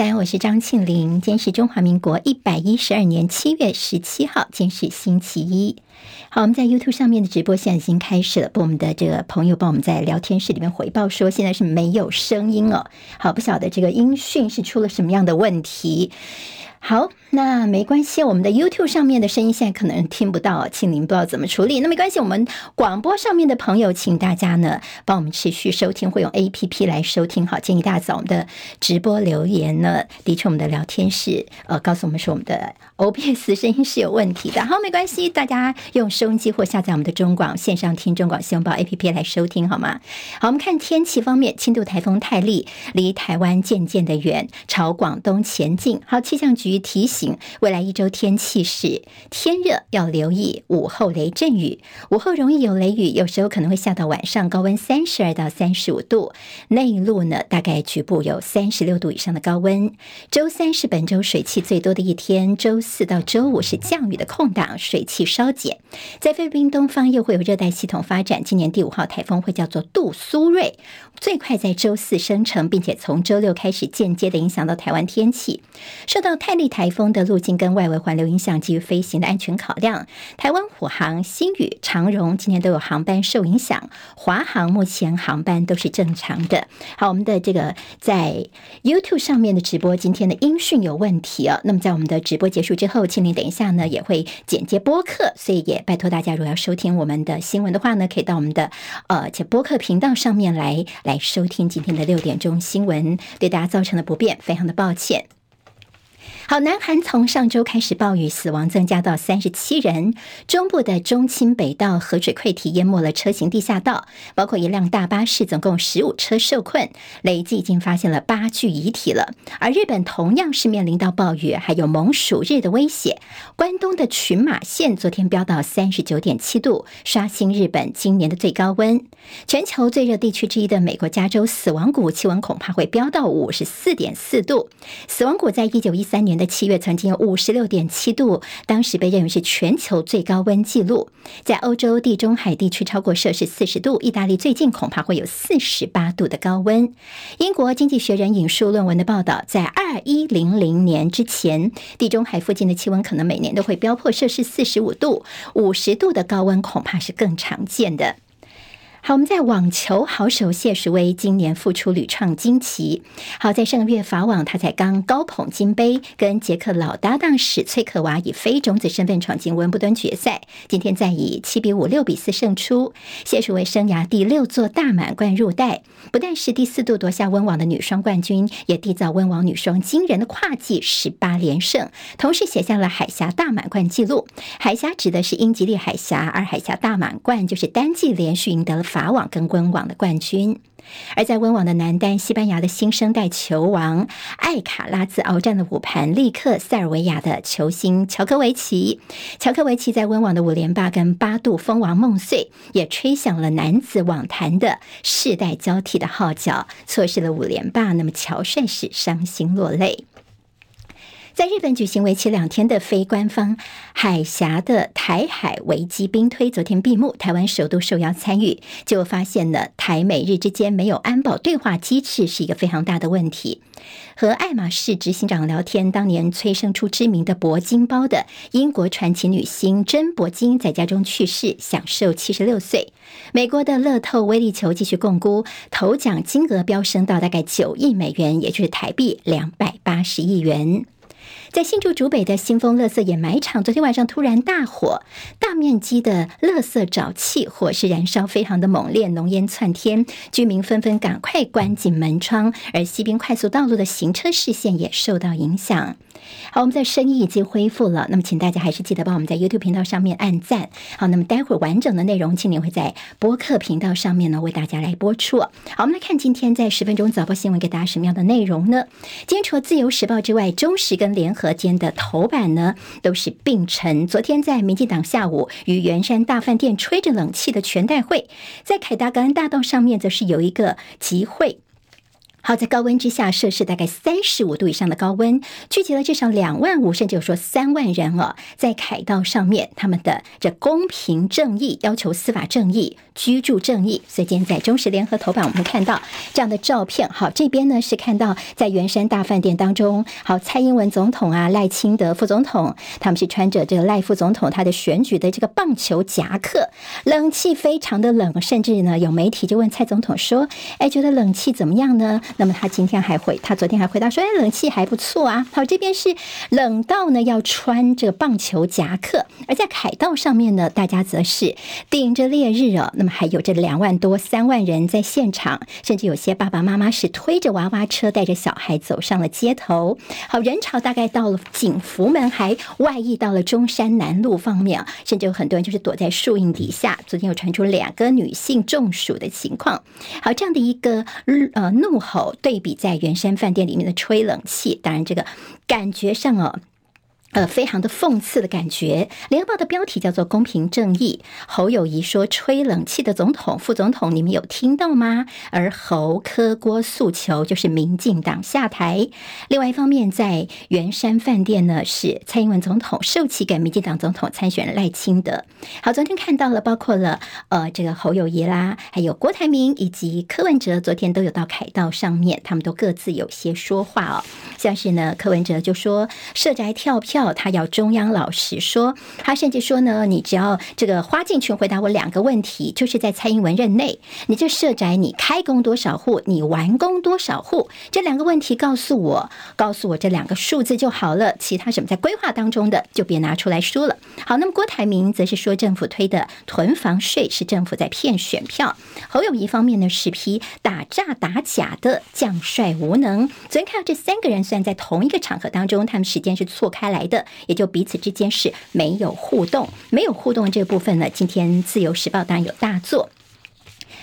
大家好，我是张庆玲。今天是中华民国一百一十二年七月十七号，今天是星期一。好，我们在 YouTube 上面的直播现在已经开始了。不，我们的这个朋友帮我们在聊天室里面回报说，现在是没有声音哦。好，不晓得这个音讯是出了什么样的问题。好，那没关系，我们的 YouTube 上面的声音现在可能听不到，请您不知道怎么处理。那没关系，我们广播上面的朋友，请大家呢帮我们持续收听，会用 APP 来收听。好，建议大家在我们的直播留言呢，的确我们的聊天室呃告诉我们说我们的 OBS 声音是有问题的。好，没关系，大家用收音机或下载我们的中广线上听中广新闻报 APP 来收听好吗？好，我们看天气方面，轻度台风泰利离台湾渐渐的远，朝广东前进。好，气象局。于提醒，未来一周天气是天热，要留意午后雷阵雨。午后容易有雷雨，有时候可能会下到晚上，高温三十二到三十五度。内陆呢，大概局部有三十六度以上的高温。周三是本周水汽最多的一天，周四到周五是降雨的空档，水汽稍减。在菲律宾东方又会有热带系统发展，今年第五号台风会叫做杜苏芮，最快在周四生成，并且从周六开始间接的影响到台湾天气，受到太泰。台风的路径跟外围环流影响，基于飞行的安全考量，台湾虎航、星宇、长荣今天都有航班受影响。华航目前航班都是正常的。好，我们的这个在 YouTube 上面的直播，今天的音讯有问题啊。那么在我们的直播结束之后，请您等一下呢也会剪接播客，所以也拜托大家，如果要收听我们的新闻的话呢，可以到我们的呃且播客频道上面来来收听今天的六点钟新闻。对大家造成的不便，非常的抱歉。好，南韩从上周开始暴雨，死亡增加到三十七人。中部的中清北道河水溃堤淹没了车行地下道，包括一辆大巴士，总共十五车受困，累计已经发现了八具遗体了。而日本同样是面临到暴雨，还有猛暑日的威胁。关东的群马县昨天飙到三十九点七度，刷新日本今年的最高温。全球最热地区之一的美国加州死亡谷气温恐怕会飙到五十四点四度。死亡谷在一九一三年的七月曾经有五十六点七度，当时被认为是全球最高温记录。在欧洲地中海地区超过摄氏四十度，意大利最近恐怕会有四十八度的高温。英国经济学人引述论文的报道，在二一零零年之前，地中海附近的气温可能每年都会飙破摄氏四十五度，五十度的高温恐怕是更常见的。好，我们在网球好手谢淑薇今年复出屡创惊奇。好，在上个月法网，他才刚高捧金杯，跟捷克老搭档史翠克娃以非种子身份闯进温布顿决赛。今天再以七比五、六比四胜出，谢淑薇生涯第六座大满贯入袋，不但是第四度夺下温网的女双冠军，也缔造温网女双惊人的跨季十八连胜，同时写下了海峡大满贯纪录。海峡指的是英吉利海峡，而海峡大满贯就是单季连续赢得了。法网跟温网的冠军，而在温网的男单，西班牙的新生代球王艾卡拉兹鏖战了五盘，力克塞尔维亚的球星乔科维奇。乔科维奇在温网的五连霸跟八度封王梦碎，也吹响了男子网坛的世代交替的号角，错失了五连霸，那么乔帅是伤心落泪。在日本举行为期两天的非官方海峡的台海危机兵推，昨天闭幕。台湾首度受邀参与，就发现了台美日之间没有安保对话机制是一个非常大的问题。和爱马仕执行长聊天，当年催生出知名的铂金包的英国传奇女星珍·铂金在家中去世，享寿七十六岁。美国的乐透威力球继续共估，头奖金额飙升到大概九亿美元，也就是台币两百八十亿元。在新竹竹北的新丰乐色掩埋场，昨天晚上突然大火，大面积的乐色沼气，火势燃烧非常的猛烈，浓烟窜天，居民纷纷赶快关紧门窗，而西滨快速道路的行车视线也受到影响。好，我们在声音已经恢复了，那么请大家还是记得帮我们在 YouTube 频道上面按赞。好，那么待会儿完整的内容，庆玲会在播客频道上面呢为大家来播出。好，我们来看今天在十分钟早报新闻给大家什么样的内容呢？今天除了自由时报之外，中时跟联合。间的头版呢，都是并陈。昨天在民进党下午与圆山大饭店吹着冷气的全代会，在凯达格兰大道上面，则是有一个集会。好，在高温之下，摄氏大概三十五度以上的高温，聚集了至少两万五，甚至有说三万人哦，在凯道上面，他们的这公平正义，要求司法正义、居住正义。所以今天在中时联合头版，我们看到这样的照片。好，这边呢是看到在圆山大饭店当中，好，蔡英文总统啊，赖清德副总统，他们是穿着这个赖副总统他的选举的这个棒球夹克，冷气非常的冷，甚至呢有媒体就问蔡总统说：“哎，觉得冷气怎么样呢？”那么他今天还回，他昨天还回答说：“哎，冷气还不错啊。”好，这边是冷到呢要穿这个棒球夹克，而在凯道上面呢，大家则是顶着烈日哦。那么还有这两万多、三万人在现场，甚至有些爸爸妈妈是推着娃娃车，带着小孩走上了街头。好，人潮大概到了景福门，还外溢到了中山南路方面，甚至有很多人就是躲在树荫底下。昨天有传出两个女性中暑的情况。好，这样的一个呃怒吼。对比在原山饭店里面的吹冷气，当然这个感觉上哦。呃，非常的讽刺的感觉。联合报的标题叫做“公平正义”。侯友谊说：“吹冷气的总统、副总统，你们有听到吗？”而侯科郭诉求就是民进党下台。另外一方面，在圆山饭店呢，是蔡英文总统授旗给民进党总统参选赖清德。好，昨天看到了，包括了呃这个侯友谊啦，还有郭台铭以及柯文哲，昨天都有到凯道上面，他们都各自有些说话哦。像是呢，柯文哲就说社宅跳票。他要中央老实说，他甚至说呢，你只要这个花敬群回答我两个问题，就是在蔡英文任内，你这社宅你开工多少户，你完工多少户，这两个问题告诉我，告诉我这两个数字就好了，其他什么在规划当中的就别拿出来说了。好，那么郭台铭则是说政府推的囤房税是政府在骗选票，侯友谊方面呢是批打诈打假的将帅无能。昨天看到这三个人虽然在同一个场合当中，他们时间是错开来。的也就彼此之间是没有互动，没有互动这部分呢，今天自由时报当然有大作。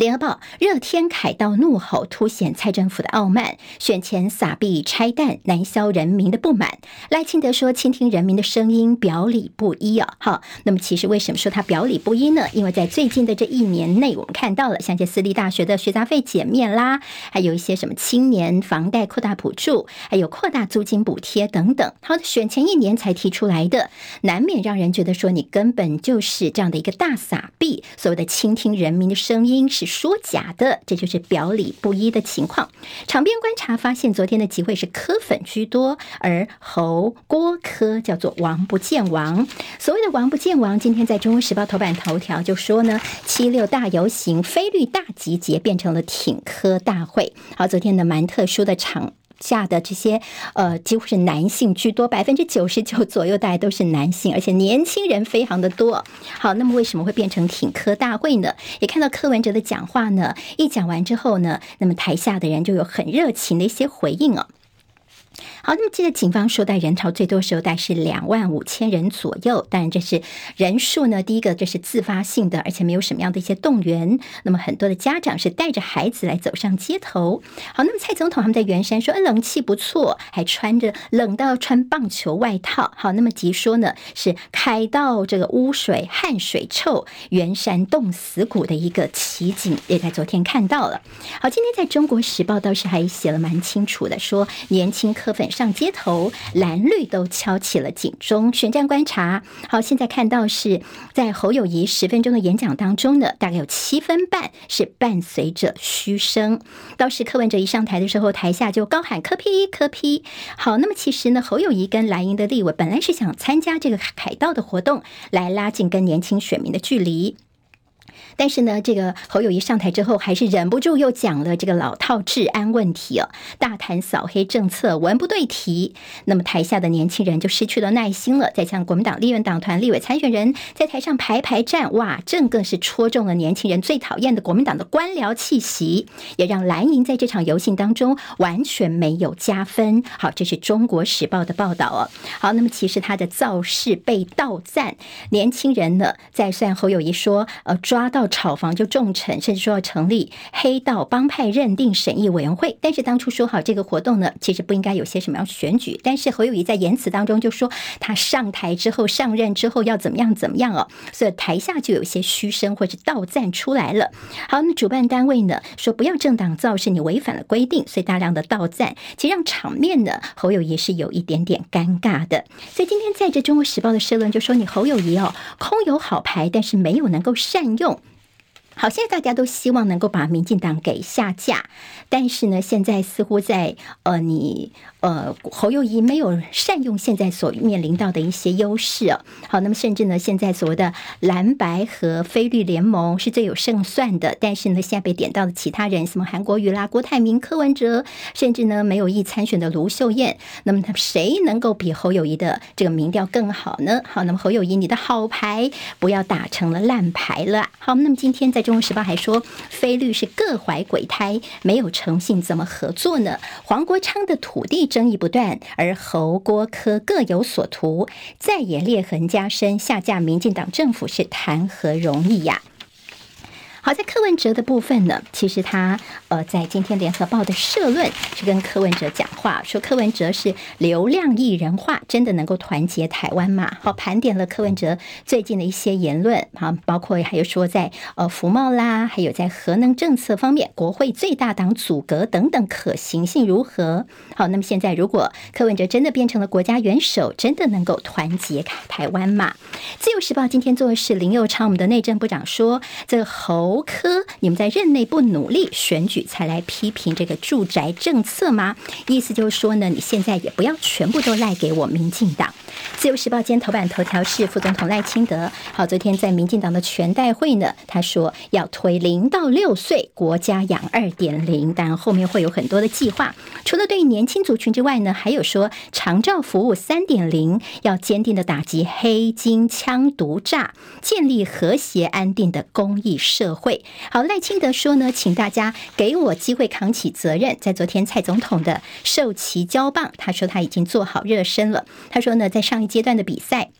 联合报热天凯道怒吼，凸显蔡政府的傲慢。选前撒币拆弹，难消人民的不满。赖清德说：“倾听人民的声音，表里不一啊。”好，那么其实为什么说他表里不一呢？因为在最近的这一年内，我们看到了像这私立大学的学杂费减免啦，还有一些什么青年房贷扩大补助，还有扩大租金补贴等等。好，选前一年才提出来的，难免让人觉得说你根本就是这样的一个大撒币。所谓的倾听人民的声音。是说假的，这就是表里不一的情况。场边观察发现，昨天的集会是科粉居多，而侯郭科叫做王不见王。所谓的王不见王，今天在中国时报头版头条就说呢，七六大游行、非律大集结变成了挺科大会。好，昨天的蛮特殊的场。下的这些呃，几乎是男性居多，百分之九十九 左右，大家都是男性，而且年轻人非常的多。好，那么为什么会变成挺科大会呢？也看到柯文哲的讲话呢，一讲完之后呢，那么台下的人就有很热情的一些回应哦。好，那么记得警方说，带人潮最多时候，带是两万五千人左右。当然，这是人数呢。第一个，这是自发性的，而且没有什么样的一些动员。那么，很多的家长是带着孩子来走上街头。好，那么蔡总统他们在圆山说，冷气不错，还穿着冷到穿棒球外套。好，那么即说呢，是开到这个污水、汗水臭，圆山冻死骨的一个奇景，也在昨天看到了。好，今天在中国时报倒是还写了蛮清楚的，说年轻客粉。上街头，蓝绿都敲起了警钟。选战观察，好，现在看到是在侯友谊十分钟的演讲当中呢，大概有七分半是伴随着嘘声。当时柯文哲一上台的时候，台下就高喊“柯 P 柯 P”。好，那么其实呢，侯友谊跟蓝营的立委本来是想参加这个凯道的活动，来拉近跟年轻选民的距离。但是呢，这个侯友谊上台之后，还是忍不住又讲了这个老套治安问题哦，大谈扫黑政策，文不对题。那么台下的年轻人就失去了耐心了。再像国民党立院党团立委参选人在台上排排站，哇，正更是戳中了年轻人最讨厌的国民党的官僚气息，也让蓝营在这场游行当中完全没有加分。好，这是中国时报的报道哦。好，那么其实他的造势被倒赞，年轻人呢，在算侯友谊说，呃，抓到。炒房就重惩，甚至说要成立黑道帮派认定审议委员会。但是当初说好这个活动呢，其实不应该有些什么样选举。但是侯友谊在言辞当中就说，他上台之后上任之后要怎么样怎么样哦，所以台下就有些嘘声或者倒赞出来了。好，那主办单位呢说不要政党造势，你违反了规定，所以大量的倒赞，其实让场面呢侯友谊是有一点点尴尬的。所以今天在这《中国时报》的社论就说，你侯友谊哦，空有好牌，但是没有能够善用。好，现在大家都希望能够把民进党给下架，但是呢，现在似乎在呃你。呃，侯友谊没有善用现在所面临到的一些优势哦。好，那么甚至呢，现在所谓的蓝白和非绿联盟是最有胜算的，但是呢，现在被点到的其他人，什么韩国瑜啦、郭台铭、柯文哲，甚至呢没有意参选的卢秀燕，那么他谁能够比侯友谊的这个民调更好呢？好，那么侯友谊，你的好牌不要打成了烂牌了。好，那么今天在《中国时报》还说，非绿是各怀鬼胎，没有诚信怎么合作呢？黄国昌的土地。争议不断，而侯郭科各有所图，再也裂痕加深，下架民进党政府是谈何容易呀？好，在柯文哲的部分呢，其实他呃，在今天联合报的社论是跟柯文哲讲话，说柯文哲是流量艺人化，真的能够团结台湾吗？好，盘点了柯文哲最近的一些言论，好，包括还有说在呃福茂啦，还有在核能政策方面，国会最大党组阁等等，可行性如何？好，那么现在如果柯文哲真的变成了国家元首，真的能够团结台湾吗？自由时报今天做的是林佑昌，我们的内政部长说，这个侯。侯科，你们在任内不努力，选举才来批评这个住宅政策吗？意思就是说呢，你现在也不要全部都赖给我民进党。自由时报今天头版头条是副总统赖清德。好，昨天在民进党的全代会呢，他说要推零到六岁国家养二点零，但后面会有很多的计划。除了对年轻族群之外呢，还有说长照服务三点零，要坚定的打击黑金枪毒诈，建立和谐安定的公益社会。会好，赖清德说呢，请大家给我机会扛起责任。在昨天蔡总统的授旗交棒，他说他已经做好热身了。他说呢，在上一阶段的比赛。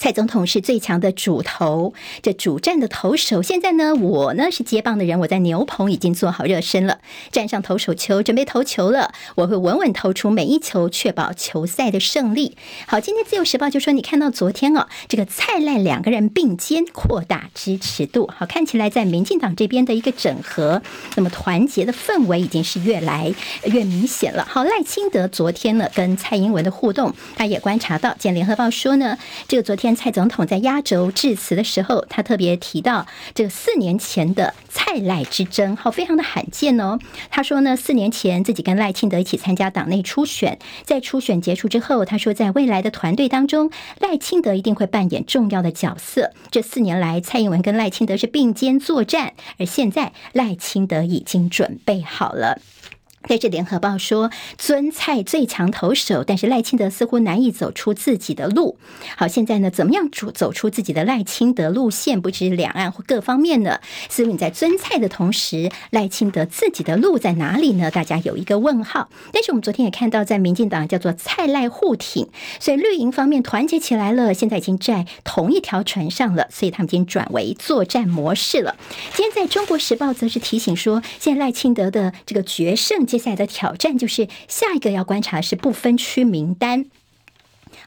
蔡总统是最强的主投，这主战的投手。现在呢，我呢是接棒的人，我在牛棚已经做好热身了，站上投手球，准备投球了。我会稳稳投出每一球，确保球赛的胜利。好，今天自由时报就说，你看到昨天哦，这个蔡赖两个人并肩扩大支持度，好，看起来在民进党这边的一个整合，那么团结的氛围已经是越来越明显了。好，赖清德昨天呢跟蔡英文的互动，他也观察到，见联合报说呢，这个昨天。蔡总统在压轴致辞的时候，他特别提到这个四年前的蔡赖之争，好，非常的罕见哦。他说呢，四年前自己跟赖清德一起参加党内初选，在初选结束之后，他说在未来的团队当中，赖清德一定会扮演重要的角色。这四年来，蔡英文跟赖清德是并肩作战，而现在赖清德已经准备好了。在这联合报说，尊蔡最强投手，但是赖清德似乎难以走出自己的路。好，现在呢，怎么样走走出自己的赖清德路线？不止两岸或各方面呢？似乎你在尊蔡的同时，赖清德自己的路在哪里呢？大家有一个问号。但是我们昨天也看到，在民进党叫做蔡赖互挺，所以绿营方面团结起来了，现在已经在同一条船上了，所以他们已经转为作战模式了。今天在中国时报则是提醒说，现在赖清德的这个决胜。接下来的挑战就是下一个要观察是不分区名单。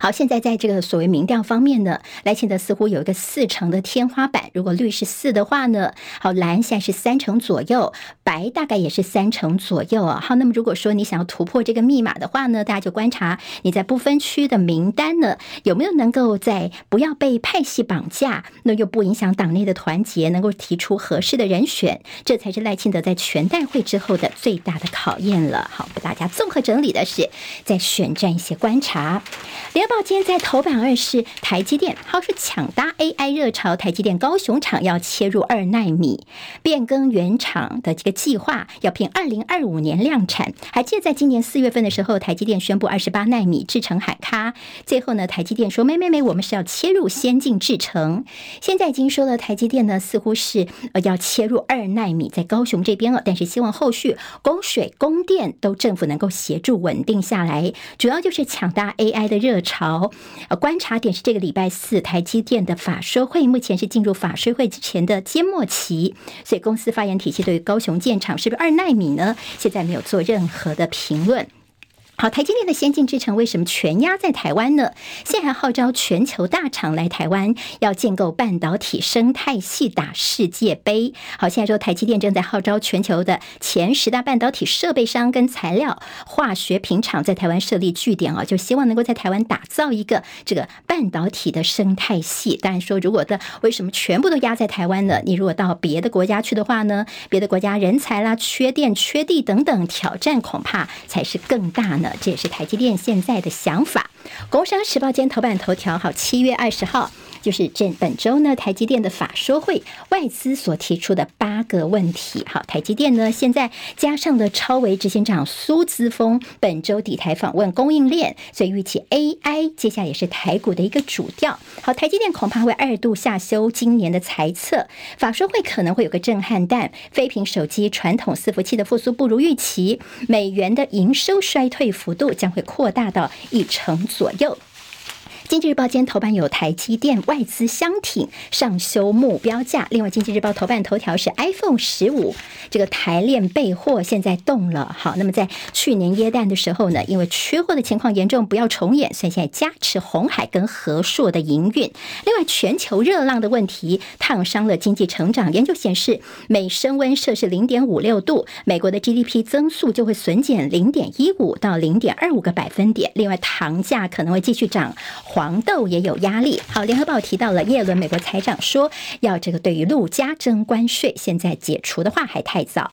好，现在在这个所谓民调方面呢，赖清德似乎有一个四成的天花板。如果绿是四的话呢，好，蓝现在是三成左右，白大概也是三成左右啊。好，那么如果说你想要突破这个密码的话呢，大家就观察你在不分区的名单呢，有没有能够在不要被派系绑架，那又不影响党内的团结，能够提出合适的人选，这才是赖清德在全代会之后的最大的考验了。好，给大家综合整理的是在选战一些观察。联今天在头版二是台积电，好说抢搭 AI 热潮，台积电高雄厂要切入二奈米，变更原厂的这个计划，要拼二零二五年量产。还记得在今年四月份的时候，台积电宣布二十八奈米制程海咖，最后呢，台积电说没没没，我们是要切入先进制程。现在已经说了，台积电呢似乎是呃要切入二奈米，在高雄这边了，但是希望后续供水供电都政府能够协助稳定下来，主要就是抢搭 AI 的热潮。好。呃，观察点是这个礼拜四台积电的法说会，目前是进入法说会之前的缄默期，所以公司发言体系对于高雄建厂是不是二奈米呢？现在没有做任何的评论。好，台积电的先进制程为什么全压在台湾呢？现在还号召全球大厂来台湾，要建构半导体生态系，打世界杯。好，现在说台积电正在号召全球的前十大半导体设备商跟材料化学品厂在台湾设立据点啊，就希望能够在台湾打造一个这个半导体的生态系。当然说，如果的为什么全部都压在台湾呢？你如果到别的国家去的话呢，别的国家人才啦、缺电、缺地等等挑战，恐怕才是更大呢。这也是台积电现在的想法。工商时报今天头版头条，好，七月二十号。就是这本周呢，台积电的法说会，外资所提出的八个问题。好，台积电呢，现在加上了超微执行长苏姿丰本周底台访问供应链，所以预期 AI 接下来也是台股的一个主调。好，台积电恐怕会二度下修今年的财测，法说会可能会有个震撼弹，非苹手机传统伺服器的复苏不如预期，美元的营收衰退幅度将会扩大到一成左右。经济日报今天头版有台积电外资相挺上修目标价。另外，经济日报头版头条是 iPhone 十五这个台链备货现在动了。好，那么在去年耶诞的时候呢，因为缺货的情况严重，不要重演，所以现在加持红海跟和硕的营运。另外，全球热浪的问题烫伤了经济成长。研究显示，每升温摄氏零点五六度，美国的 GDP 增速就会损减零点一五到零点二五个百分点。另外，糖价可能会继续涨。黄豆也有压力。好，联合报提到了耶伦美国财长说，要这个对于陆家征关税，现在解除的话还太早。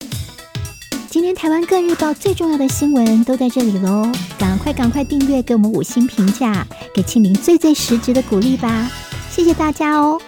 今天台湾各日报最重要的新闻都在这里喽，赶快赶快订阅，给我们五星评价，给庆明最最实质的鼓励吧，谢谢大家哦。